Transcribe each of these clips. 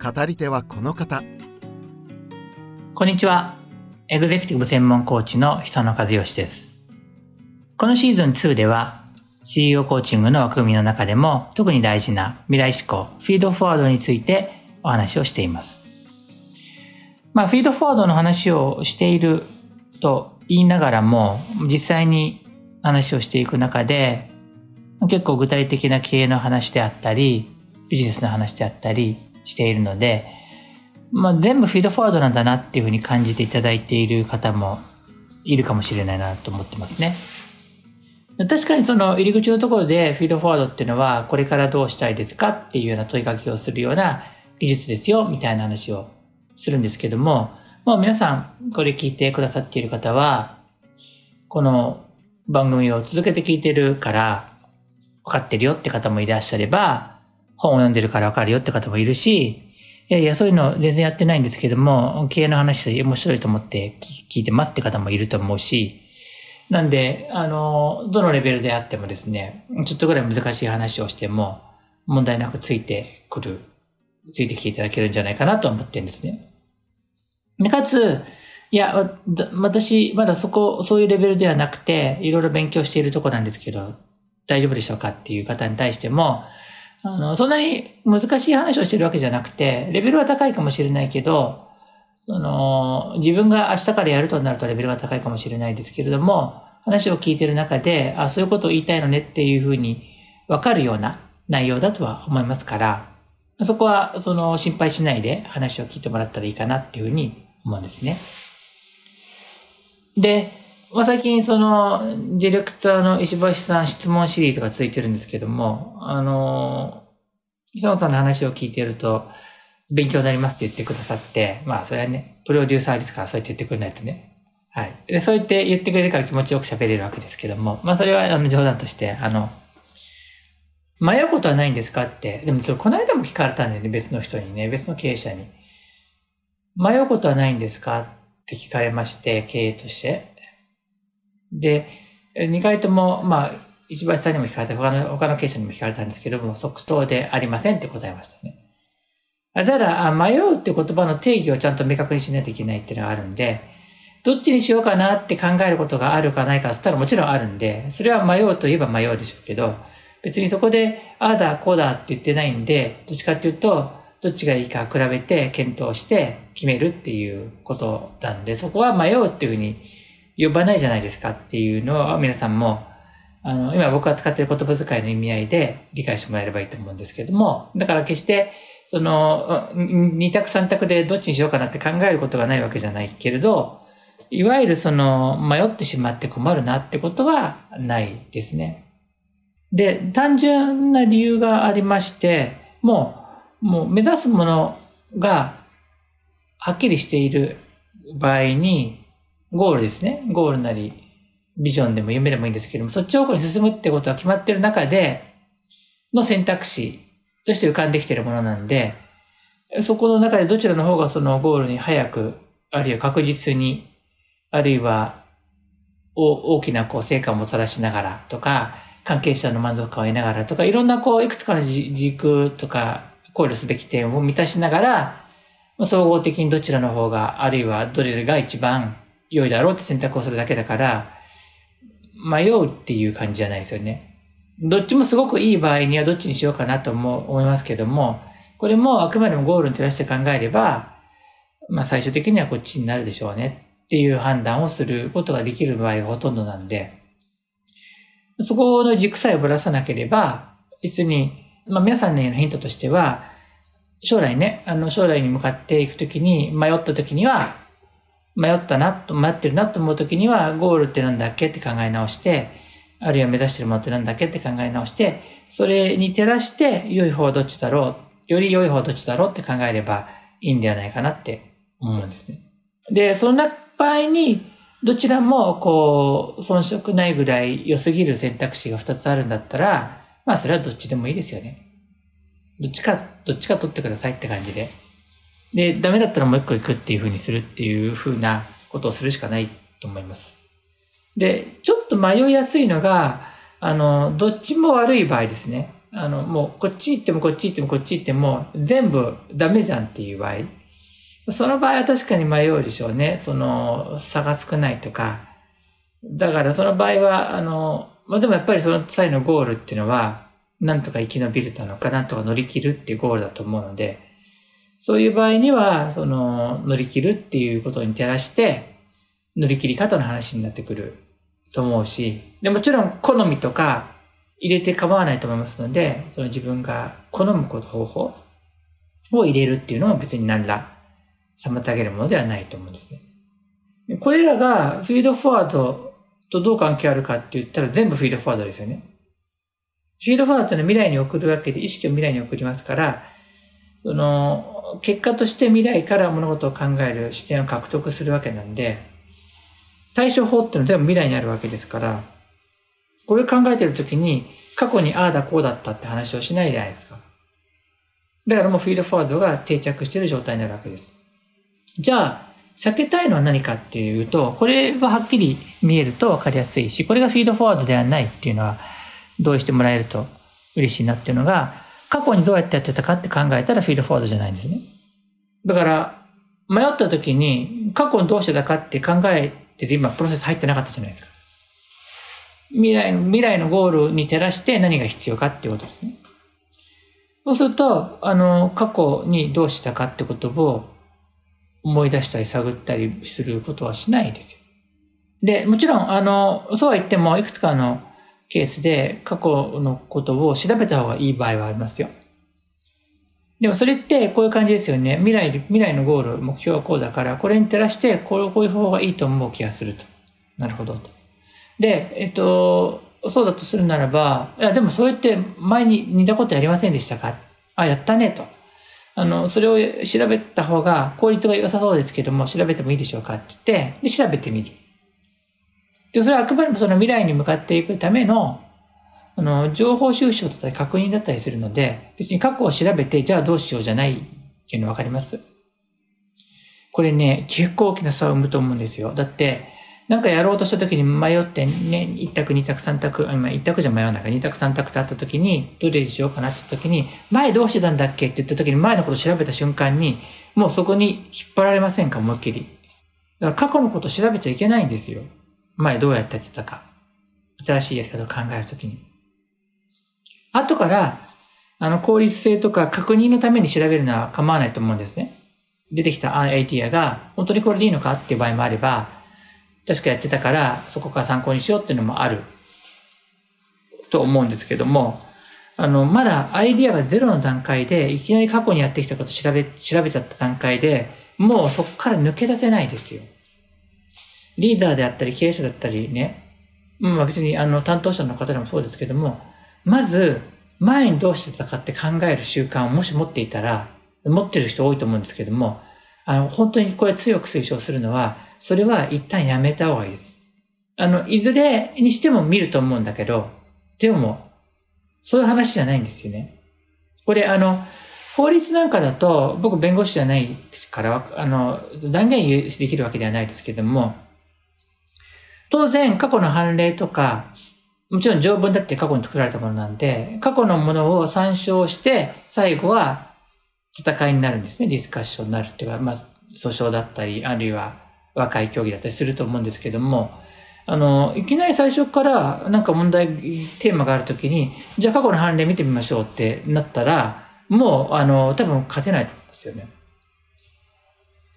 語り手はこの方。こんにちは。エグゼクティブ専門コーチの久野和義です。このシーズン2では CEO コーチングの枠組みの中でも特に大事な未来志向フィードフォワードについてお話をしています。まあフィードフォワードの話をしていると言いながらも実際に話をしていく中で結構具体的な経営の話であったり、ビジネスの話であったりしているので、まあ、全部フィードフォワードなんだなっていうふうに感じていただいている方もいるかもしれないなと思ってますね。確かにその入り口のところでフィードフォワードっていうのはこれからどうしたいですかっていうような問いかけをするような技術ですよみたいな話をするんですけども、もう皆さんこれ聞いてくださっている方は、この番組を続けて聞いてるから分かってるよって方もいらっしゃれば、本を読んでるから分かるよって方もいるし、いやいや、そういうの全然やってないんですけども、経営の話で面白いと思って聞いてますって方もいると思うし、なんで、あの、どのレベルであってもですね、ちょっとぐらい難しい話をしても、問題なくついてくる、ついてきていただけるんじゃないかなと思ってるんですね。で、かつ、いや、私、まだそこ、そういうレベルではなくて、いろいろ勉強しているとこなんですけど、大丈夫でしょうかっていう方に対しても、あの、そんなに難しい話をしてるわけじゃなくて、レベルは高いかもしれないけど、その、自分が明日からやるとなるとレベルが高いかもしれないですけれども、話を聞いてる中で、あ、そういうことを言いたいのねっていうふうにわかるような内容だとは思いますから、そこは、その、心配しないで話を聞いてもらったらいいかなっていうふうに思うんですね。で、まあ、最近その、ディレクターの石橋さん質問シリーズがついてるんですけども、あの、久野さんの話を聞いてると、勉強になりますって言ってくださって、まあそれはね、プロデューサーですからそうやって言ってくれないとね。はい。で、そう言って言ってくれるから気持ちよく喋れるわけですけども、まあそれはあの冗談として、あの、迷うことはないんですかって、でもこの間も聞かれたんだよね、別の人にね、別の経営者に。迷うことはないんですかって聞かれまして、経営として。で、2回とも、まあ、石橋さんにも聞かれた、他の、他の経営者にも聞かれたんですけども、即答でありませんって答えましたね。ただ、迷うって言葉の定義をちゃんと明確にしないといけないっていうのがあるんで、どっちにしようかなって考えることがあるかないかって言ったらもちろんあるんで、それは迷うといえば迷うでしょうけど、別にそこで、ああだ、こうだって言ってないんで、どっちかっていうと、どっちがいいか比べて検討して決めるっていうことなんで、そこは迷うっていうふうに呼ばないじゃないですかっていうのを皆さんも、あの、今僕が使っている言葉遣いの意味合いで理解してもらえればいいと思うんですけれども、だから決して、その、二択三択でどっちにしようかなって考えることがないわけじゃないけれど、いわゆるその、迷ってしまって困るなってことはないですね。で、単純な理由がありまして、もう、もう目指すものがはっきりしている場合に、ゴールですね。ゴールなり、ビジョンでも夢でもいいんですけども、そっち方向に進むってことは決まってる中で、の選択肢として浮かんできてるものなんで、そこの中でどちらの方がそのゴールに早く、あるいは確実に、あるいは大きなこう成果をもたらしながらとか、関係者の満足感を得ながらとか、いろんなこう、いくつかの軸とか、考慮すべき点を満たしながら、総合的にどちらの方が、あるいはどれが一番良いだろうって選択をするだけだから、迷うっていう感じじゃないですよね。どっちもすごくいい場合にはどっちにしようかなと思いますけども、これもあくまでもゴールに照らして考えれば、まあ最終的にはこっちになるでしょうねっていう判断をすることができる場合がほとんどなんで、そこの軸さえぶらさなければ、別に、まあ皆さんのヒントとしては、将来ね、あの将来に向かっていくときに迷ったときには、迷ったなと、迷ってるなと思う時には、ゴールってなんだっけって考え直して、あるいは目指してるものってなんだっけって考え直して、それに照らして、良い方はどっちだろうより良い方はどっちだろうって考えればいいんではないかなって思うんですね。で、そんな場合に、どちらも、こう、遜色ないぐらい良すぎる選択肢が2つあるんだったら、まあそれはどっちでもいいですよね。どっちか、どっちか取ってくださいって感じで。で、ダメだったらもう一個行くっていう風にするっていう風なことをするしかないと思います。で、ちょっと迷いやすいのが、あの、どっちも悪い場合ですね。あの、もうこっち行ってもこっち行ってもこっち行っても全部ダメじゃんっていう場合。その場合は確かに迷うでしょうね。その差が少ないとか。だからその場合は、あの、まあ、でもやっぱりその際のゴールっていうのは、なんとか生き延びるたのか、なんとか乗り切るっていうゴールだと思うので、そういう場合には、その乗り切るっていうことに照らして、乗り切り方の話になってくると思うし、でもちろん好みとか入れて構わないと思いますので、その自分が好むこと方法を入れるっていうのも別に何ら妨げるものではないと思うんですね。これらがフィードフォワードとどう関係あるかって言ったら全部フィードフォワードですよね。フィードフォワードっていうのは未来に送るわけで意識を未来に送りますから、その結果として未来から物事を考える視点を獲得するわけなんで、対処法っていうのは全部未来にあるわけですから、これ考えてるときに、過去にああだこうだったって話をしないじゃないですか。だからもうフィードフォワードが定着している状態になるわけです。じゃあ、避けたいのは何かっていうと、これははっきり見えると分かりやすいし、これがフィードフォワードではないっていうのは同意してもらえると嬉しいなっていうのが、過去にどうやってやってたかって考えたらフィードフォワードじゃないんですね。だから、迷った時に過去にどうしてたかって考えてて今プロセス入ってなかったじゃないですか。未来の、未来のゴールに照らして何が必要かっていうことですね。そうすると、あの、過去にどうしたかってことを思い出したり探ったりすることはしないですよ。で、もちろん、あの、そうは言っても、いくつかのケースで過去のことを調べた方がいい場合はありますよ。でもそれってこういう感じですよね。未来、未来のゴール、目標はこうだから、これに照らして、こういう方がいいと思う気がすると。なるほどと。で、えっと、そうだとするならば、いや、でもそうやって前に似たことやりませんでしたか？あ、やったねと。あの、それを調べた方が効率が良さそうですけども、調べてもいいでしょうかって言って、で、調べてみる。で、それはあくまでもその未来に向かっていくための、あの、情報収集だったり確認だったりするので、別に過去を調べて、じゃあどうしようじゃないっていうのわかりますこれね、結構大きな差を生むと思うんですよ。だって、なんかやろうとした時に迷ってね、一択、二択、三択、今一択じゃ迷わないから、二択、三択ってあった時に、どれにしようかなって時に、前どうしてたんだっけって言った時に、前のこと調べた瞬間に、もうそこに引っ張られませんか、思いっきり。だから過去のこと調べちゃいけないんですよ。前どうやってやってたか。新しいやり方を考えるときに。後から、あの、効率性とか確認のために調べるのは構わないと思うんですね。出てきたアイディアが、本当にこれでいいのかっていう場合もあれば、確かやってたから、そこから参考にしようっていうのもあると思うんですけども、あの、まだアイディアがゼロの段階で、いきなり過去にやってきたこと調べ、調べちゃった段階で、もうそこから抜け出せないですよ。リーダーであったり、経営者だったりね、まあ別にあの担当者の方でもそうですけども、まず、前にどうしてたかって考える習慣をもし持っていたら、持ってる人多いと思うんですけども、あの、本当にこれ強く推奨するのは、それは一旦やめた方がいいです。あの、いずれにしても見ると思うんだけど、でも、そういう話じゃないんですよね。これ、あの、法律なんかだと、僕弁護士じゃないから、あの、断言できるわけではないですけども、当然過去の判例とか、もちろん条文だって過去に作られたものなんで、過去のものを参照して、最後は戦いになるんですね。ディスカッションになるっていうか、まあ、訴訟だったり、あるいは和解協議だったりすると思うんですけども、あの、いきなり最初からなんか問題、テーマがあるときに、じゃあ過去の判例見てみましょうってなったら、もう、あの、多分勝てないですよね。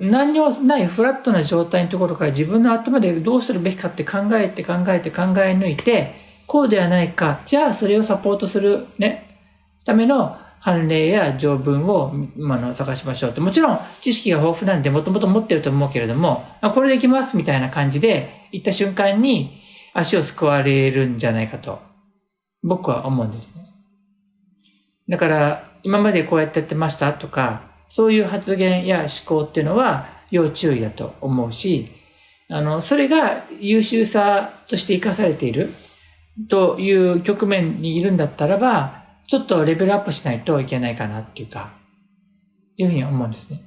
何にもないフラットな状態のところから自分の頭でどうするべきかって考えて考えて考え抜いて、こうではないか、じゃあそれをサポートするね、ための判例や条文を、まあの、探しましょうって。もちろん、知識が豊富なんで、もともと持ってると思うけれども、あこれでいきますみたいな感じで、行った瞬間に足をすくわれるんじゃないかと、僕は思うんですね。だから、今までこうやってやってましたとか、そういう発言や思考っていうのは要注意だと思うし、あの、それが優秀さとして生かされているという局面にいるんだったらば、ちょっとレベルアップしないといけないかなっていうか、いうふうに思うんですね。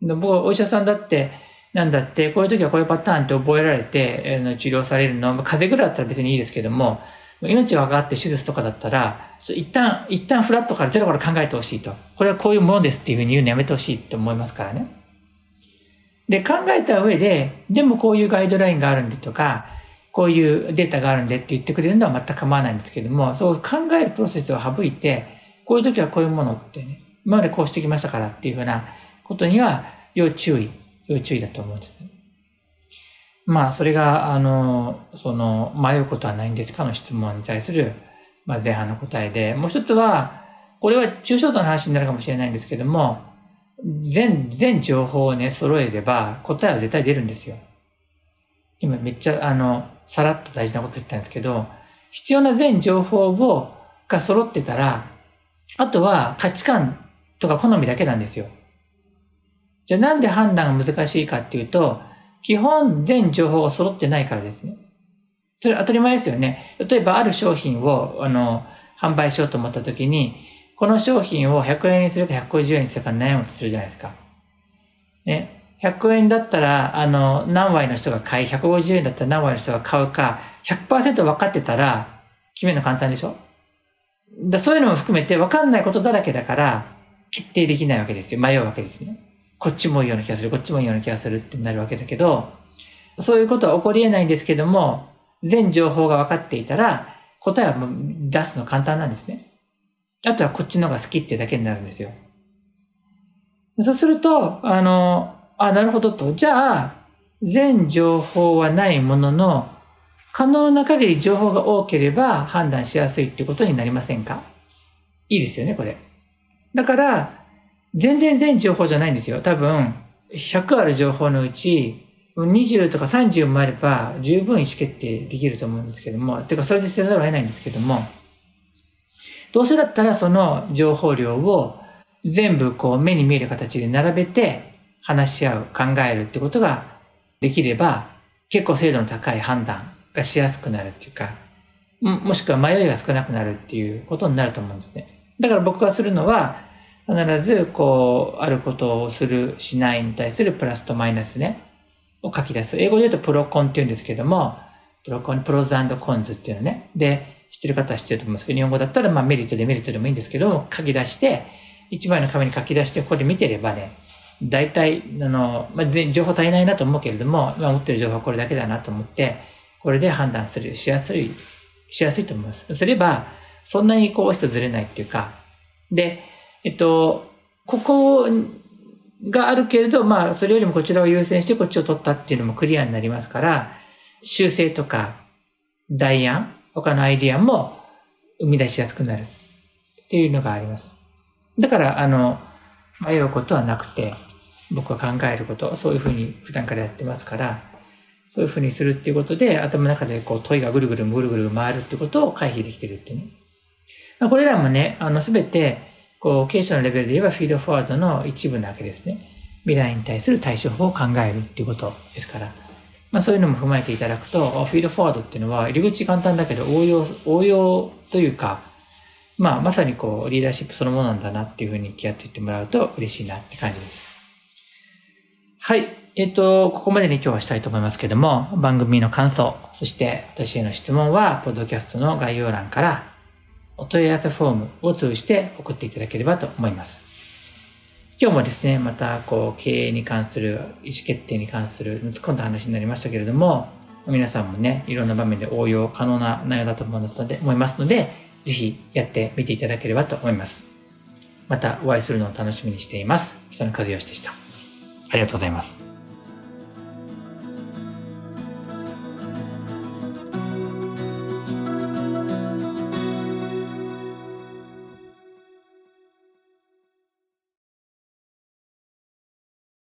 僕はお医者さんだって、なんだって、こういう時はこういうパターンって覚えられて、治療されるの、風邪ぐらいだったら別にいいですけども、命がかかって手術とかだったら、一旦、一旦フラットからゼロから考えてほしいと。これはこういうものですっていうふうに言うのやめてほしいと思いますからね。で、考えた上で、でもこういうガイドラインがあるんでとか、こういうデータがあるんでって言ってくれるのは全く構わないんですけども、そう考えるプロセスを省いて、こういう時はこういうものってね、今までこうしてきましたからっていうふうなことには要注意、要注意だと思うんですね。まあ、それが、あの、その、迷うことはないんですかの質問に対する、まあ、前半の答えで、もう一つは、これは抽象度の話になるかもしれないんですけども、全、全情報をね、揃えれば、答えは絶対出るんですよ。今めっちゃ、あの、さらっと大事なこと言ったんですけど、必要な全情報を、が揃ってたら、あとは価値観とか好みだけなんですよ。じゃあなんで判断が難しいかっていうと、基本全情報が揃ってないからですね。それ当たり前ですよね。例えばある商品を、あの、販売しようと思った時に、この商品を100円にするか150円にするか悩むとするじゃないですか。ね。100円だったら、あの、何割の人が買い、150円だったら何割の人が買うか、100%分かってたら、決めるの簡単でしょだそういうのも含めて分かんないことだらけだから、決定できないわけですよ。迷うわけですね。こっちもいいような気がする、こっちもいいような気がするってなるわけだけど、そういうことは起こり得ないんですけども、全情報が分かっていたら、答えはもう出すの簡単なんですね。あとはこっちの方が好きってだけになるんですよ。そうすると、あの、あ、なるほどと。じゃあ、全情報はないものの、可能な限り情報が多ければ判断しやすいってことになりませんか？いいですよね、これ。だから、全然全情報じゃないんですよ。多分、100ある情報のうち、20とか30もあれば十分意思決定できると思うんですけども、てかそれでせざるを得ないんですけども、どうせだったらその情報量を全部こう目に見える形で並べて話し合う、考えるってことができれば、結構精度の高い判断がしやすくなるっていうか、もしくは迷いが少なくなるっていうことになると思うんですね。だから僕がするのは、必ず、こう、あることをする、しないに対するプラスとマイナスね、を書き出す。英語で言うとプロコンって言うんですけども、プロコン、プロズコンズっていうのね。で、知ってる方は知ってると思いますけど、日本語だったら、まあメリット、デメリットでもいいんですけど書き出して、一枚の紙に書き出して、ここで見てればね、大体、あの、まあ、情報足りないなと思うけれども、まあ、持ってる情報はこれだけだなと思って、これで判断する、しやすい、しやすいと思います。すれば、そんなにこう大きくずれないっていうか、で、えっと、ここがあるけれど、まあ、それよりもこちらを優先してこっちを取ったっていうのもクリアになりますから、修正とか代案、他のアイディアも生み出しやすくなるっていうのがあります。だから、あの、迷うことはなくて、僕は考えること、そういうふうに普段からやってますから、そういうふうにするっていうことで、頭の中でこう問いがぐるぐるぐるぐる回るってことを回避できてるってね。これらもね、あの、すべて、こう、経営者のレベルで言えばフィードフォワードの一部なわけですね。未来に対する対処法を考えるっていうことですから。まあそういうのも踏まえていただくと、フィードフォワードっていうのは入り口簡単だけど応用、応用というか、まあまさにこうリーダーシップそのものなんだなっていうふうに気合っていってもらうと嬉しいなって感じです。はい。えっ、と、ここまでに今日はしたいと思いますけども、番組の感想、そして私への質問は、ポッドキャストの概要欄からお問い合わせフォームを通じて送っていただければと思います。今日もですね、またこう経営に関する、意思決定に関する突っ込んだ話になりましたけれども、皆さんもね、いろんな場面で応用可能な内容だと思いますので、思いますので、ぜひやってみていただければと思います。またお会いするのを楽しみにしています。北野和義でした。ありがとうございます。